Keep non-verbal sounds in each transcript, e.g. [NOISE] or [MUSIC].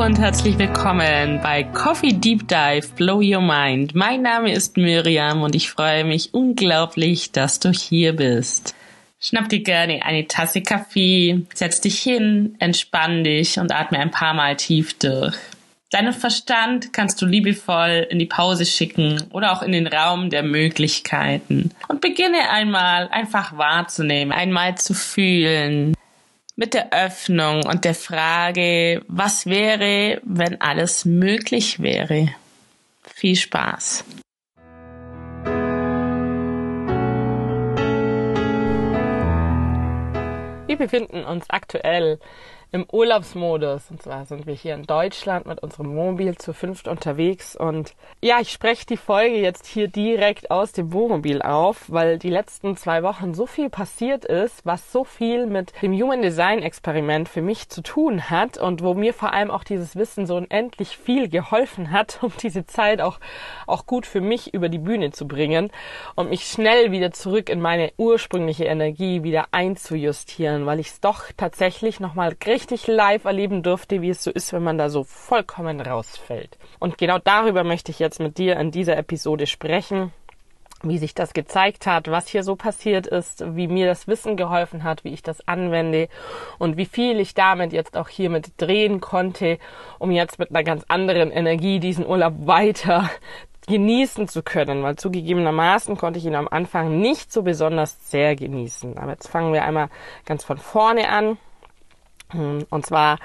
Und herzlich willkommen bei Coffee Deep Dive Blow Your Mind. Mein Name ist Miriam und ich freue mich unglaublich, dass du hier bist. Schnapp dir gerne eine Tasse Kaffee, setz dich hin, entspann dich und atme ein paar Mal tief durch. Deinen Verstand kannst du liebevoll in die Pause schicken oder auch in den Raum der Möglichkeiten. Und beginne einmal einfach wahrzunehmen, einmal zu fühlen. Mit der Öffnung und der Frage, was wäre, wenn alles möglich wäre. Viel Spaß. Wir befinden uns aktuell im Urlaubsmodus. Und zwar sind wir hier in Deutschland mit unserem Wohnmobil zu fünft unterwegs. Und ja, ich spreche die Folge jetzt hier direkt aus dem Wohnmobil auf, weil die letzten zwei Wochen so viel passiert ist, was so viel mit dem Human Design Experiment für mich zu tun hat und wo mir vor allem auch dieses Wissen so unendlich viel geholfen hat, um diese Zeit auch, auch gut für mich über die Bühne zu bringen und mich schnell wieder zurück in meine ursprüngliche Energie wieder einzujustieren, weil ich es doch tatsächlich nochmal richtig live erleben durfte, wie es so ist, wenn man da so vollkommen rausfällt. Und genau darüber möchte ich jetzt mit dir in dieser Episode sprechen wie sich das gezeigt hat, was hier so passiert ist, wie mir das Wissen geholfen hat, wie ich das anwende und wie viel ich damit jetzt auch hier mit drehen konnte, um jetzt mit einer ganz anderen Energie diesen Urlaub weiter genießen zu können, weil zugegebenermaßen konnte ich ihn am Anfang nicht so besonders sehr genießen. Aber jetzt fangen wir einmal ganz von vorne an. Hm, und zwar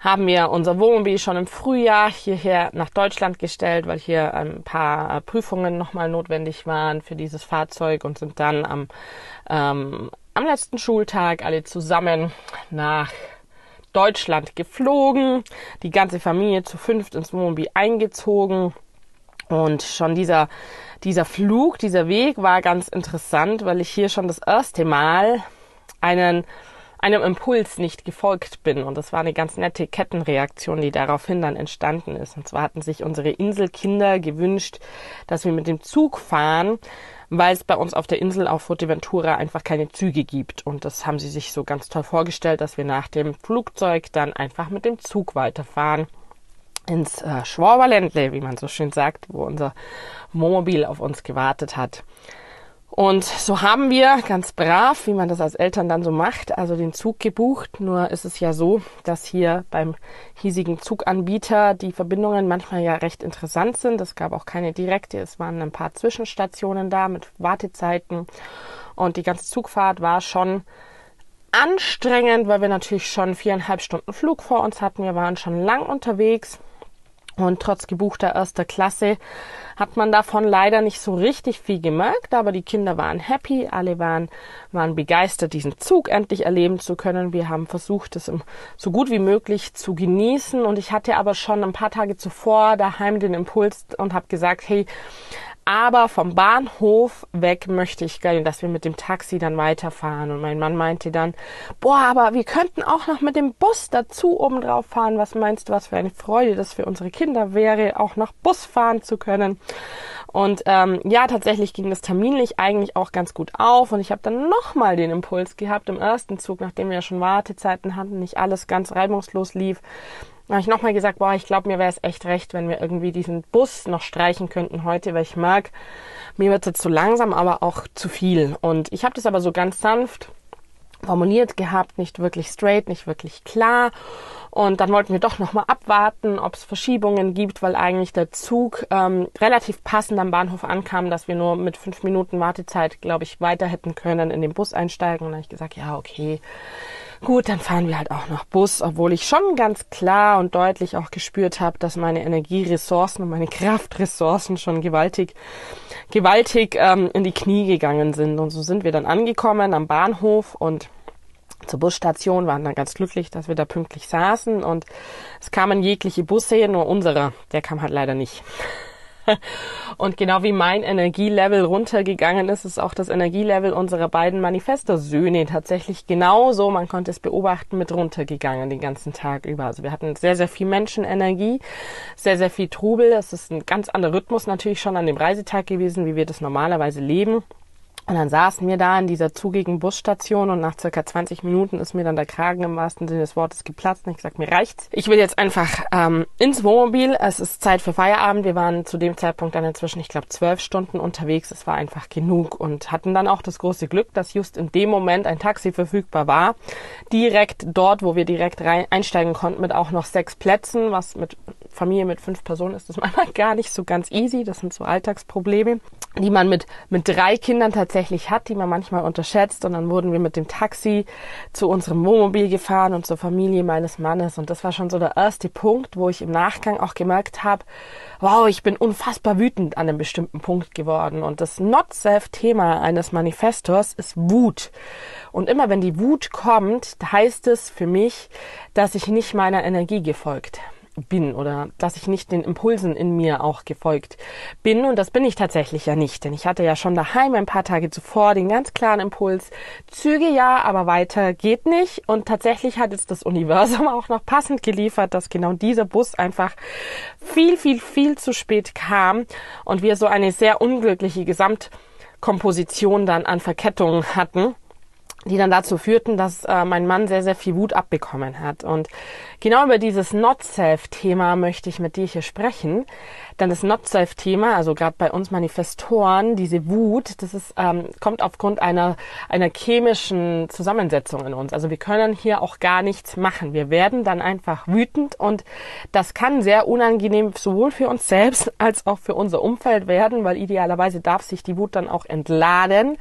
haben wir unser Wohnmobil schon im Frühjahr hierher nach Deutschland gestellt, weil hier ein paar äh, Prüfungen nochmal notwendig waren für dieses Fahrzeug und sind dann am, ähm, am letzten Schultag alle zusammen nach Deutschland geflogen, die ganze Familie zu fünft ins Wohnmobil eingezogen. Und schon dieser, dieser Flug, dieser Weg war ganz interessant, weil ich hier schon das erste Mal einen einem Impuls nicht gefolgt bin. Und das war eine ganz nette Kettenreaktion, die daraufhin dann entstanden ist. Und zwar hatten sich unsere Inselkinder gewünscht, dass wir mit dem Zug fahren, weil es bei uns auf der Insel auf Fuerteventura einfach keine Züge gibt. Und das haben sie sich so ganz toll vorgestellt, dass wir nach dem Flugzeug dann einfach mit dem Zug weiterfahren ins äh, Schwaberländle, wie man so schön sagt, wo unser Wohnmobil auf uns gewartet hat. Und so haben wir ganz brav, wie man das als Eltern dann so macht, also den Zug gebucht. Nur ist es ja so, dass hier beim hiesigen Zuganbieter die Verbindungen manchmal ja recht interessant sind. Es gab auch keine direkte, es waren ein paar Zwischenstationen da mit Wartezeiten. Und die ganze Zugfahrt war schon anstrengend, weil wir natürlich schon viereinhalb Stunden Flug vor uns hatten. Wir waren schon lang unterwegs. Und trotz gebuchter erster Klasse hat man davon leider nicht so richtig viel gemerkt, aber die Kinder waren happy, alle waren, waren begeistert, diesen Zug endlich erleben zu können. Wir haben versucht, es so gut wie möglich zu genießen und ich hatte aber schon ein paar Tage zuvor daheim den Impuls und habe gesagt, hey, aber vom Bahnhof weg möchte ich gerne, dass wir mit dem Taxi dann weiterfahren. Und mein Mann meinte dann, boah, aber wir könnten auch noch mit dem Bus dazu oben drauf fahren. Was meinst du, was für eine Freude das für unsere Kinder wäre, auch noch Bus fahren zu können. Und ähm, ja, tatsächlich ging das terminlich eigentlich auch ganz gut auf. Und ich habe dann nochmal den Impuls gehabt im ersten Zug, nachdem wir ja schon Wartezeiten hatten, nicht alles ganz reibungslos lief, da habe ich nochmal gesagt, boah, ich glaube, mir wäre es echt recht, wenn wir irgendwie diesen Bus noch streichen könnten heute, weil ich mag, mir wird es zu langsam, aber auch zu viel. Und ich habe das aber so ganz sanft formuliert gehabt, nicht wirklich straight, nicht wirklich klar. Und dann wollten wir doch nochmal abwarten, ob es Verschiebungen gibt, weil eigentlich der Zug ähm, relativ passend am Bahnhof ankam, dass wir nur mit fünf Minuten Wartezeit, glaube ich, weiter hätten können, in den Bus einsteigen. Und dann habe ich gesagt, ja, okay, Gut, dann fahren wir halt auch noch Bus, obwohl ich schon ganz klar und deutlich auch gespürt habe, dass meine Energieressourcen und meine Kraftressourcen schon gewaltig, gewaltig ähm, in die Knie gegangen sind. Und so sind wir dann angekommen am Bahnhof und zur Busstation, waren dann ganz glücklich, dass wir da pünktlich saßen und es kamen jegliche Busse, nur unserer, der kam halt leider nicht. [LAUGHS] Und genau wie mein Energielevel runtergegangen ist, ist auch das Energielevel unserer beiden Manifesto-Söhne tatsächlich genauso, man konnte es beobachten, mit runtergegangen den ganzen Tag über. Also wir hatten sehr, sehr viel Menschenenergie, sehr, sehr viel Trubel. Es ist ein ganz anderer Rhythmus natürlich schon an dem Reisetag gewesen, wie wir das normalerweise leben. Und dann saßen wir da in dieser zugigen Busstation und nach circa 20 Minuten ist mir dann der Kragen im wahrsten Sinne des Wortes geplatzt und ich gesagt, mir reicht's. Ich will jetzt einfach ähm, ins Wohnmobil. Es ist Zeit für Feierabend. Wir waren zu dem Zeitpunkt dann inzwischen, ich glaube, zwölf Stunden unterwegs. Es war einfach genug und hatten dann auch das große Glück, dass just in dem Moment ein Taxi verfügbar war. Direkt dort, wo wir direkt rein einsteigen konnten, mit auch noch sechs Plätzen, was mit Familie mit fünf Personen ist das [LAUGHS] manchmal gar nicht so ganz easy. Das sind so Alltagsprobleme die man mit, mit drei Kindern tatsächlich hat, die man manchmal unterschätzt. Und dann wurden wir mit dem Taxi zu unserem Wohnmobil gefahren und zur Familie meines Mannes. Und das war schon so der erste Punkt, wo ich im Nachgang auch gemerkt habe, wow, ich bin unfassbar wütend an einem bestimmten Punkt geworden. Und das Not-Self-Thema eines Manifestors ist Wut. Und immer wenn die Wut kommt, heißt es für mich, dass ich nicht meiner Energie gefolgt bin oder dass ich nicht den Impulsen in mir auch gefolgt bin. Und das bin ich tatsächlich ja nicht, denn ich hatte ja schon daheim ein paar Tage zuvor den ganz klaren Impuls, Züge ja, aber weiter geht nicht. Und tatsächlich hat jetzt das Universum [LAUGHS] auch noch passend geliefert, dass genau dieser Bus einfach viel, viel, viel zu spät kam und wir so eine sehr unglückliche Gesamtkomposition dann an Verkettungen hatten die dann dazu führten, dass äh, mein Mann sehr, sehr viel Wut abbekommen hat. Und genau über dieses Not-Self-Thema möchte ich mit dir hier sprechen. Denn das Not-Self-Thema, also gerade bei uns Manifestoren, diese Wut, das ist, ähm, kommt aufgrund einer, einer chemischen Zusammensetzung in uns. Also wir können hier auch gar nichts machen. Wir werden dann einfach wütend und das kann sehr unangenehm sowohl für uns selbst als auch für unser Umfeld werden, weil idealerweise darf sich die Wut dann auch entladen.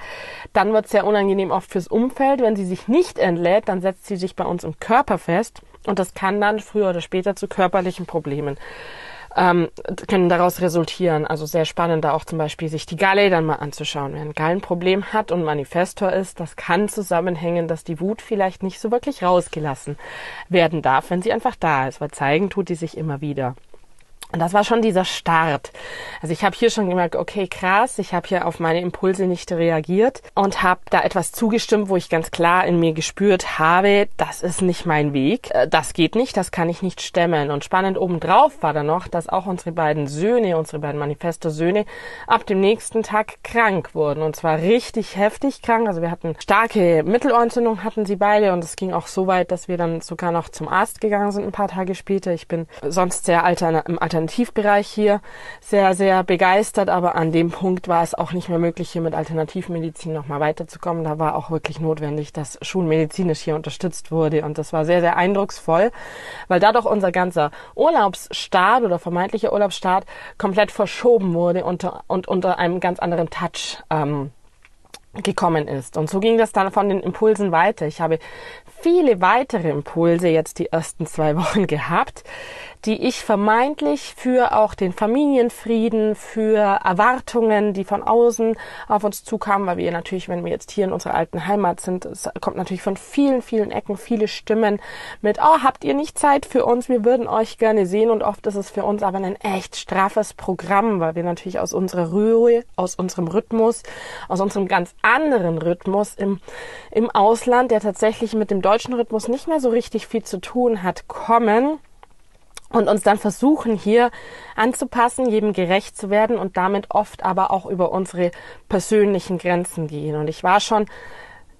Dann wird es sehr unangenehm oft fürs Umfeld. Wenn sie sich nicht entlädt, dann setzt sie sich bei uns im Körper fest und das kann dann früher oder später zu körperlichen Problemen ähm, können daraus resultieren. Also sehr spannend, da auch zum Beispiel sich die Galle dann mal anzuschauen. Wer ein Gallenproblem hat und Manifestor ist, das kann zusammenhängen, dass die Wut vielleicht nicht so wirklich rausgelassen werden darf, wenn sie einfach da ist, weil zeigen tut die sich immer wieder. Und das war schon dieser Start. Also ich habe hier schon gemerkt, okay, krass, ich habe hier auf meine Impulse nicht reagiert und habe da etwas zugestimmt, wo ich ganz klar in mir gespürt habe, das ist nicht mein Weg, äh, das geht nicht, das kann ich nicht stemmen. Und spannend obendrauf war dann noch, dass auch unsere beiden Söhne, unsere beiden Manifesto-Söhne, ab dem nächsten Tag krank wurden. Und zwar richtig heftig krank. Also wir hatten starke Mittelohrentzündung, hatten sie beide. Und es ging auch so weit, dass wir dann sogar noch zum Arzt gegangen sind ein paar Tage später. Ich bin sonst sehr alter, im Alter Alternativbereich hier sehr, sehr begeistert, aber an dem Punkt war es auch nicht mehr möglich, hier mit Alternativmedizin nochmal weiterzukommen. Da war auch wirklich notwendig, dass schulmedizinisch hier unterstützt wurde und das war sehr, sehr eindrucksvoll, weil dadurch unser ganzer Urlaubsstart oder vermeintlicher Urlaubsstart komplett verschoben wurde unter, und unter einem ganz anderen Touch ähm, gekommen ist. Und so ging das dann von den Impulsen weiter. Ich habe viele weitere Impulse jetzt die ersten zwei Wochen [LAUGHS] gehabt, die ich vermeintlich für auch den Familienfrieden, für Erwartungen, die von außen auf uns zukamen, weil wir natürlich, wenn wir jetzt hier in unserer alten Heimat sind, es kommt natürlich von vielen, vielen Ecken viele Stimmen mit, oh, habt ihr nicht Zeit für uns? Wir würden euch gerne sehen und oft ist es für uns aber ein echt straffes Programm, weil wir natürlich aus unserer Ruhe, aus unserem Rhythmus, aus unserem ganz anderen Rhythmus im, im Ausland, der tatsächlich mit dem deutschen Rhythmus nicht mehr so richtig viel zu tun hat, kommen und uns dann versuchen hier anzupassen, jedem gerecht zu werden und damit oft aber auch über unsere persönlichen Grenzen gehen. Und ich war schon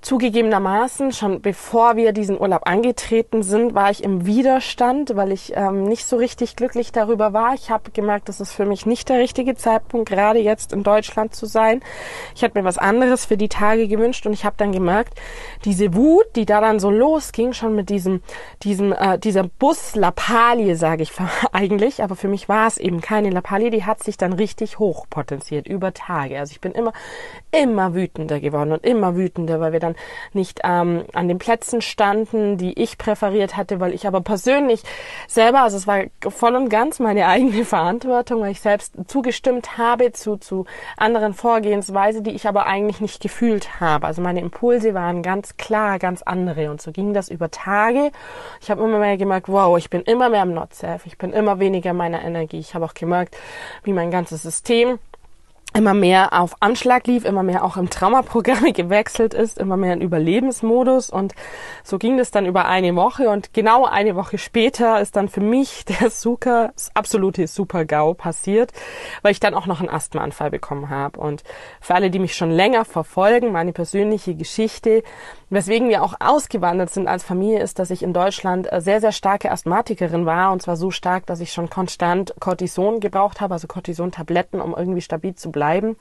Zugegebenermaßen, schon bevor wir diesen Urlaub angetreten sind, war ich im Widerstand, weil ich ähm, nicht so richtig glücklich darüber war. Ich habe gemerkt, das ist für mich nicht der richtige Zeitpunkt, gerade jetzt in Deutschland zu sein. Ich hätte mir was anderes für die Tage gewünscht und ich habe dann gemerkt, diese Wut, die da dann so losging, schon mit diesem, diesem, äh, dieser Bus-Lappalie, sage ich [LAUGHS] eigentlich, aber für mich war es eben keine Lappalie, die hat sich dann richtig hochpotenziert über Tage. Also ich bin immer, immer wütender geworden und immer wütender, weil wir dann dann nicht ähm, an den Plätzen standen, die ich präferiert hatte, weil ich aber persönlich selber, also es war voll und ganz meine [LAUGHS] eigene Verantwortung, weil ich selbst zugestimmt habe zu, zu anderen Vorgehensweise, die ich aber eigentlich nicht gefühlt habe. Also meine Impulse waren ganz klar, ganz andere und so ging das über Tage. Ich habe immer mehr gemerkt, wow, ich bin immer mehr im Not-Self, ich bin immer weniger meiner Energie. Ich habe auch gemerkt, wie mein ganzes System immer mehr auf Anschlag lief, immer mehr auch im Traumaprogramm [LAUGHS] gewechselt ist, immer mehr in Überlebensmodus. Und so ging das dann über eine Woche. Und genau eine Woche später ist dann für mich [LAUGHS] der super, absolute Super-GAU passiert, weil ich dann auch noch einen Asthmaanfall bekommen habe. Und für alle, die mich schon länger verfolgen, meine persönliche Geschichte, weswegen wir auch ausgewandert sind als Familie, ist, dass ich in Deutschland sehr, sehr starke Asthmatikerin war und zwar so stark, dass ich schon konstant Cortison gebraucht habe, also Cortison-Tabletten, um irgendwie stabil zu bleiben.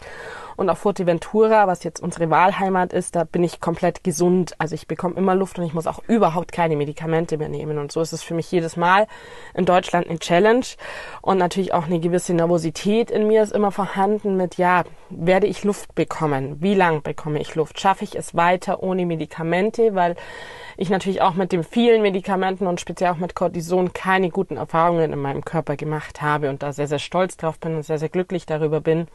Und auf Fuerteventura, was jetzt unsere Wahlheimat ist, da bin ich komplett gesund. Also ich bekomme immer Luft und ich muss auch überhaupt keine Medikamente mehr nehmen. Und so ist es für mich jedes Mal in Deutschland eine Challenge. Und natürlich auch eine gewisse Nervosität in mir ist immer vorhanden mit, ja, werde ich Luft bekommen? Wie lang bekomme ich Luft? Schaffe ich es weiter ohne Medikamente? Weil ich natürlich auch mit den vielen Medikamenten und speziell auch mit Cortison keine guten Erfahrungen in meinem Körper gemacht habe und da sehr, sehr stolz drauf bin und sehr, sehr glücklich darüber bin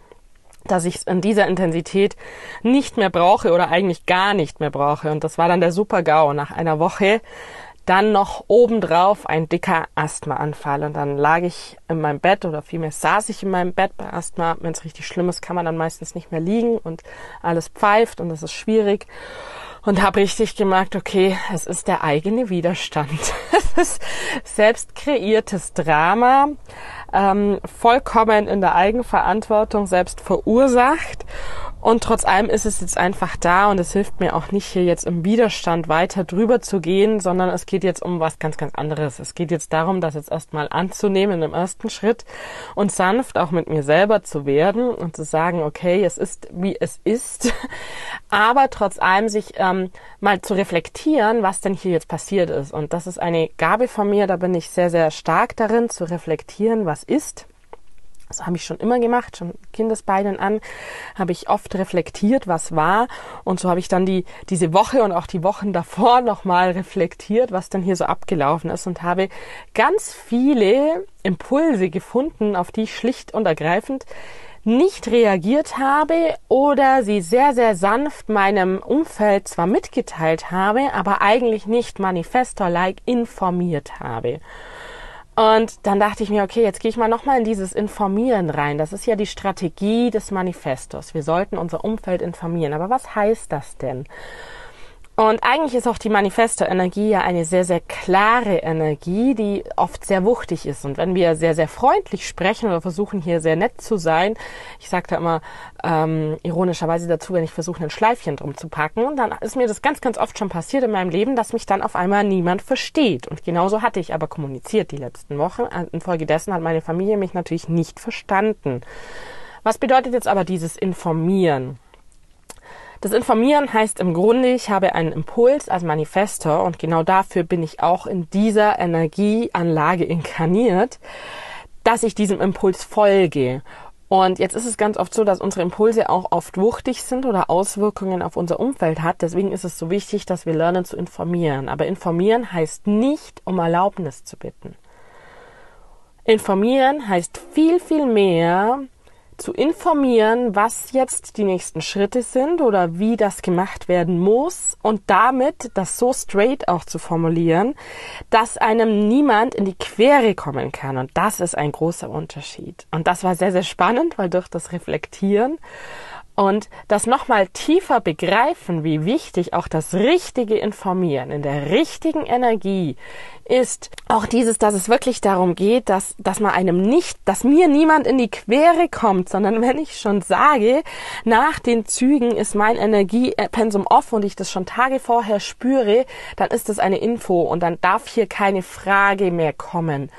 dass ich es in dieser Intensität nicht mehr brauche oder eigentlich gar nicht mehr brauche. Und das war dann der Super-GAU. Nach einer Woche dann noch obendrauf ein dicker Asthmaanfall. Und dann lag ich in meinem Bett oder vielmehr saß ich in meinem Bett bei Asthma. Wenn es richtig schlimm ist, kann man dann meistens nicht mehr liegen und alles pfeift und das ist schwierig und habe richtig gemerkt, okay, es ist der eigene Widerstand. [LAUGHS] es ist selbst kreiertes Drama, ähm, vollkommen in der Eigenverantwortung selbst verursacht und trotz allem ist es jetzt einfach da und es hilft mir auch nicht hier jetzt im Widerstand weiter drüber zu gehen, sondern es geht jetzt um was ganz, ganz anderes. Es geht jetzt darum, das jetzt erstmal anzunehmen im ersten Schritt und sanft auch mit mir selber zu werden und zu sagen, okay, es ist wie es ist, [LAUGHS] aber trotz allem sich ähm, mal zu reflektieren, was denn hier jetzt passiert ist. Und das ist eine Gabe von mir, da bin ich sehr, sehr stark darin, zu reflektieren, was ist das habe ich schon immer gemacht, schon Kindesbeinen an, habe ich oft reflektiert, was war. Und so habe ich dann die, diese Woche und auch die Wochen davor nochmal reflektiert, was denn hier so abgelaufen ist und habe ganz viele Impulse gefunden, auf die ich schlicht und ergreifend nicht reagiert habe oder sie sehr, sehr sanft meinem Umfeld zwar mitgeteilt habe, aber eigentlich nicht manifestor-like informiert habe. Und dann dachte ich mir, okay, jetzt gehe ich mal nochmal in dieses Informieren rein. Das ist ja die Strategie des Manifestos. Wir sollten unser Umfeld informieren. Aber was heißt das denn? Und eigentlich ist auch die Manifesto-Energie ja eine sehr, sehr klare Energie, die oft sehr wuchtig ist. Und wenn wir sehr, sehr freundlich sprechen oder versuchen hier sehr nett zu sein, ich sage da immer ähm, ironischerweise dazu, wenn ich versuche, ein Schleifchen drum zu packen, dann ist mir das ganz, ganz oft schon passiert in meinem Leben, dass mich dann auf einmal niemand versteht. Und genauso hatte ich aber kommuniziert die letzten Wochen. Infolgedessen hat meine Familie mich natürlich nicht verstanden. Was bedeutet jetzt aber dieses Informieren? Das Informieren heißt im Grunde, ich habe einen Impuls als Manifestor und genau dafür bin ich auch in dieser Energieanlage inkarniert, dass ich diesem Impuls folge. Und jetzt ist es ganz oft so, dass unsere Impulse auch oft wuchtig sind oder Auswirkungen auf unser Umfeld hat. Deswegen ist es so wichtig, dass wir lernen zu informieren. Aber informieren heißt nicht, um Erlaubnis zu bitten. Informieren heißt viel, viel mehr, zu informieren, was jetzt die nächsten Schritte sind oder wie das gemacht werden muss und damit das so straight auch zu formulieren, dass einem niemand in die Quere kommen kann. Und das ist ein großer Unterschied. Und das war sehr, sehr spannend, weil durch das Reflektieren und das nochmal tiefer begreifen, wie wichtig auch das richtige Informieren in der richtigen Energie ist auch dieses, dass es wirklich darum geht, dass, dass man einem nicht, dass mir niemand in die Quere kommt, sondern [LAUGHS] wenn ich schon sage, nach den Zügen ist mein Energiepensum off und ich das schon Tage vorher spüre, dann ist das eine Info und dann darf hier keine Frage mehr kommen.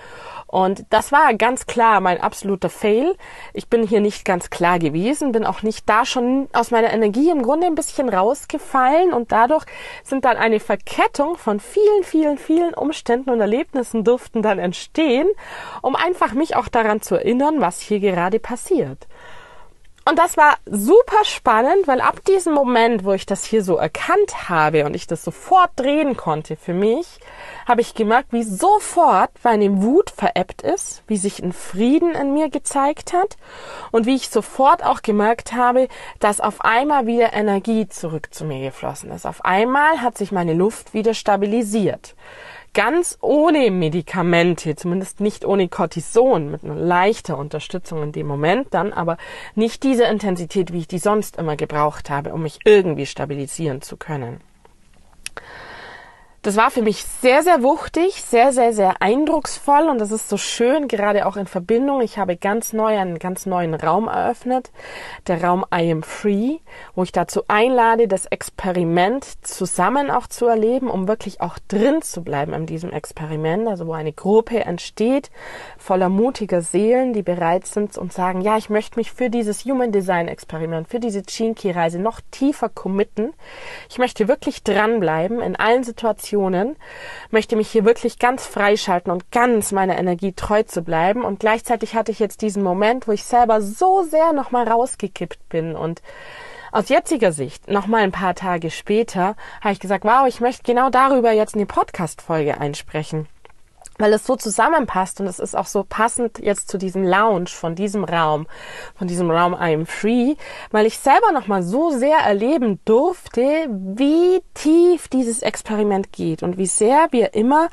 Und das war ganz klar mein absoluter Fail. Ich bin hier nicht ganz klar gewesen, bin auch nicht da schon aus meiner Energie im Grunde ein bisschen rausgefallen und dadurch sind dann eine Verkettung von vielen, vielen, vielen Umständen und Erlebnissen durften dann entstehen, um einfach mich auch daran zu erinnern, was hier gerade passiert. Und das war super spannend, weil ab diesem Moment, wo ich das hier so erkannt habe und ich das sofort drehen konnte für mich, habe ich gemerkt, wie sofort meine Wut veräppt ist, wie sich ein Frieden in mir gezeigt hat und wie ich sofort auch gemerkt habe, dass auf einmal wieder Energie zurück zu mir geflossen ist. Auf einmal hat sich meine Luft wieder stabilisiert. Ganz ohne Medikamente, zumindest nicht ohne Cortison, mit einer leichter Unterstützung in dem Moment dann, aber nicht diese Intensität, wie ich die sonst immer gebraucht habe, um mich irgendwie stabilisieren zu können. Das war für mich sehr, sehr wuchtig, sehr, sehr, sehr eindrucksvoll und das ist so schön, gerade auch in Verbindung. Ich habe ganz neu einen ganz neuen Raum eröffnet, der Raum I am Free, wo ich dazu einlade, das Experiment zusammen auch zu erleben, um wirklich auch drin zu bleiben in diesem Experiment, also wo eine Gruppe entsteht voller mutiger Seelen, die bereit sind und sagen, ja, ich möchte mich für dieses Human Design Experiment, für diese Chinki Reise noch tiefer committen. Ich möchte wirklich dranbleiben in allen Situationen Situationen, möchte mich hier wirklich ganz freischalten und ganz meiner Energie treu zu bleiben. Und gleichzeitig hatte ich jetzt diesen Moment, wo ich selber so sehr nochmal rausgekippt bin und aus jetziger Sicht, nochmal ein paar Tage später, habe ich gesagt, wow, ich möchte genau darüber jetzt eine Podcast-Folge einsprechen weil es so zusammenpasst und es ist auch so passend jetzt zu diesem Lounge von diesem Raum, von diesem Raum I am Free, weil ich selber nochmal so sehr erleben durfte, wie tief dieses Experiment geht und wie sehr wir immer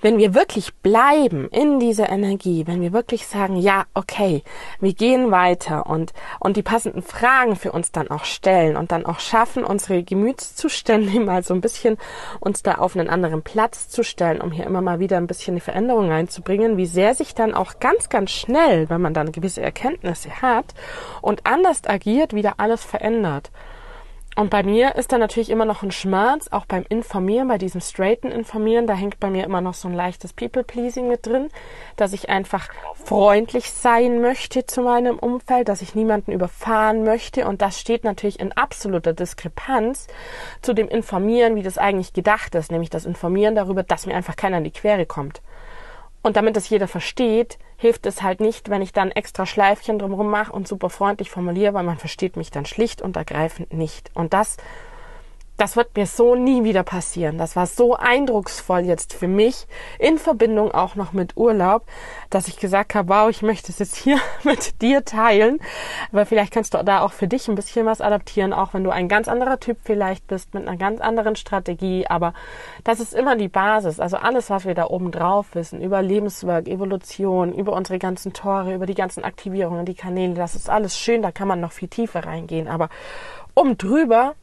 wenn wir wirklich bleiben in dieser Energie, wenn wir wirklich sagen, ja, okay, wir gehen weiter und, und die passenden Fragen für uns dann auch stellen und dann auch schaffen, unsere Gemütszustände [LAUGHS] mal so ein bisschen uns da auf einen anderen Platz zu stellen, um hier immer mal wieder ein bisschen die Veränderung reinzubringen, wie sehr sich dann auch ganz, ganz schnell, wenn man dann gewisse Erkenntnisse hat und anders agiert, wieder alles verändert. Und bei mir ist da natürlich immer noch ein Schmerz, auch beim Informieren, bei diesem straighten Informieren, da hängt bei mir immer noch so ein leichtes People-Pleasing mit drin, dass ich einfach freundlich sein möchte zu meinem Umfeld, dass ich niemanden überfahren möchte. Und das steht natürlich in absoluter Diskrepanz zu dem Informieren, wie das eigentlich gedacht ist, nämlich das Informieren darüber, dass mir einfach keiner in die Quere kommt. Und damit das jeder versteht, hilft es halt nicht, wenn ich dann extra Schleifchen drumherum mache und super freundlich formuliere, weil man versteht mich dann schlicht und ergreifend nicht. Und das das wird mir so nie wieder passieren. Das war so eindrucksvoll jetzt für mich, in Verbindung auch noch mit Urlaub, dass ich gesagt habe, wow, ich möchte es jetzt hier [LAUGHS] mit dir teilen, weil vielleicht kannst du da auch für dich ein bisschen was adaptieren, auch wenn du ein ganz anderer Typ vielleicht bist, mit einer ganz anderen Strategie, aber das ist immer die Basis. Also alles, was wir da oben drauf wissen, über Lebenswerk, Evolution, über unsere ganzen Tore, über die ganzen Aktivierungen, die Kanäle, das ist alles schön, da kann man noch viel tiefer reingehen, aber um drüber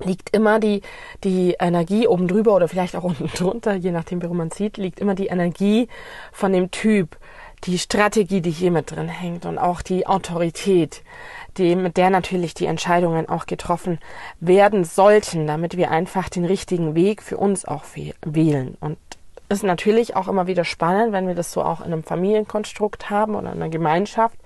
liegt immer die, die Energie oben drüber oder vielleicht auch unten [LAUGHS] drunter, je nachdem, wie man sieht, liegt immer die Energie von dem Typ, die Strategie, die hier mit drin hängt und auch die Autorität, die, mit der natürlich die Entscheidungen auch getroffen werden sollten, damit wir einfach den richtigen Weg für uns auch wählen. Und ist natürlich auch immer wieder spannend, wenn wir das so auch in einem Familienkonstrukt haben oder in einer Gemeinschaft,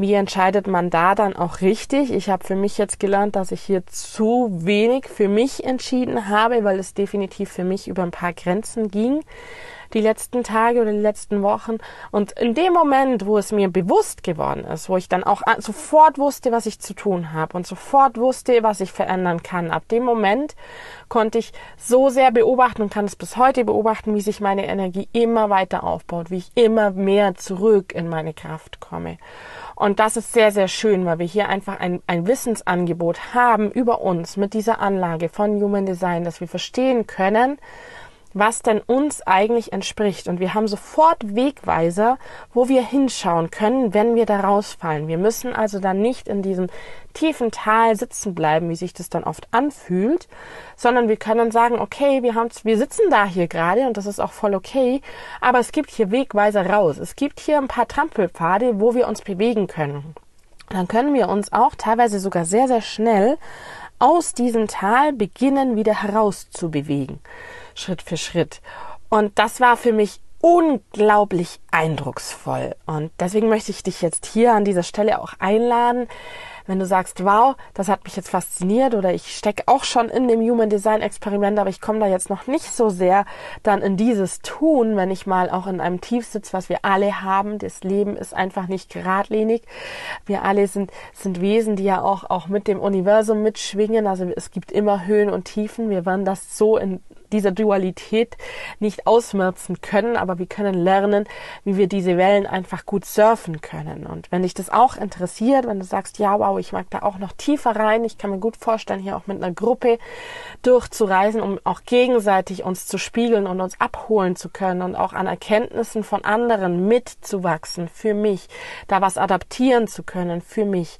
wie entscheidet man da dann auch richtig? Ich habe für mich jetzt gelernt, dass ich hier zu wenig für mich entschieden habe, weil es definitiv für mich über ein paar Grenzen ging die letzten Tage oder die letzten Wochen. Und in dem Moment, wo es mir bewusst geworden ist, wo ich dann auch sofort wusste, was ich zu tun habe und sofort wusste, was ich verändern kann, ab dem Moment konnte ich so sehr beobachten und kann es bis heute beobachten, wie sich meine Energie immer weiter aufbaut, wie ich immer mehr zurück in meine Kraft komme. Und das ist sehr, sehr schön, weil wir hier einfach ein, ein Wissensangebot haben über uns mit dieser Anlage von Human Design, dass wir verstehen können, was denn uns eigentlich entspricht. Und wir haben sofort Wegweiser, wo wir hinschauen können, wenn wir da rausfallen. Wir müssen also dann nicht in diesem tiefen Tal sitzen bleiben, wie sich das dann oft anfühlt, sondern wir können sagen, okay, wir haben, wir sitzen da hier gerade und das ist auch voll okay, aber es gibt hier Wegweiser raus. Es gibt hier ein paar Trampelpfade, wo wir uns bewegen können. Dann können wir uns auch teilweise sogar sehr, sehr schnell aus diesem Tal beginnen, wieder herauszubewegen. Schritt für Schritt. Und das war für mich unglaublich eindrucksvoll. Und deswegen möchte ich dich jetzt hier an dieser Stelle auch einladen, wenn du sagst, wow, das hat mich jetzt fasziniert oder ich stecke auch schon in dem Human Design Experiment, aber ich komme da jetzt noch nicht so sehr dann in dieses Tun, wenn ich mal auch in einem Tief sitze, was wir alle haben. Das Leben ist einfach nicht geradlinig. Wir alle sind, sind Wesen, die ja auch, auch mit dem Universum mitschwingen. Also es gibt immer Höhen und Tiefen. Wir werden das so in dieser Dualität nicht ausmerzen können, aber wir können lernen, wie wir diese Wellen einfach gut surfen können. Und wenn dich das auch interessiert, wenn du sagst, ja, wow, Ich mag da auch noch tiefer rein. Ich kann mir gut vorstellen, hier auch mit einer Gruppe durchzureisen, um auch gegenseitig uns zu spiegeln und uns abholen zu können und auch an Erkenntnissen von anderen mitzuwachsen für mich, da was adaptieren zu können für mich.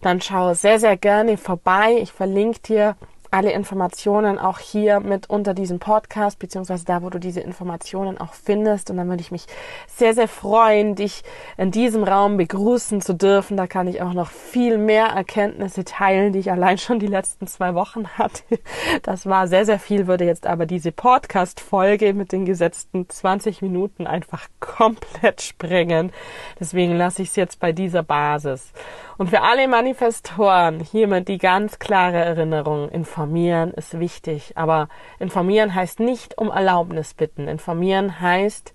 Dann schau sehr, sehr gerne vorbei. Ich verlinke dir alle Informationen auch hier mit unter diesem Podcast, beziehungsweise da, wo du diese Informationen auch findest. Und dann würde ich mich sehr, sehr freuen, dich in diesem Raum begrüßen zu dürfen. Da kann ich auch noch viel mehr Erkenntnisse teilen, die ich allein schon die letzten zwei Wochen hatte. Das war sehr, sehr viel, würde jetzt aber diese Podcast-Folge mit den gesetzten 20 Minuten einfach komplett sprengen. Deswegen lasse ich es jetzt bei dieser Basis. Und für alle Manifestoren hiermit die ganz klare Erinnerung, informieren ist wichtig. Aber informieren heißt nicht um Erlaubnis bitten. Informieren heißt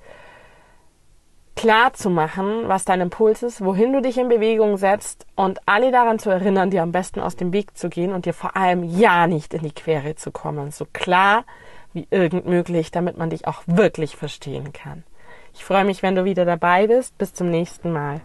klar zu machen, was dein Impuls ist, wohin du dich in Bewegung setzt und alle daran zu erinnern, dir am besten aus dem Weg zu gehen und dir vor allem ja nicht in die Quere zu kommen. So klar wie irgend möglich, damit man dich auch wirklich verstehen kann. Ich freue mich, wenn du wieder dabei bist. Bis zum nächsten Mal.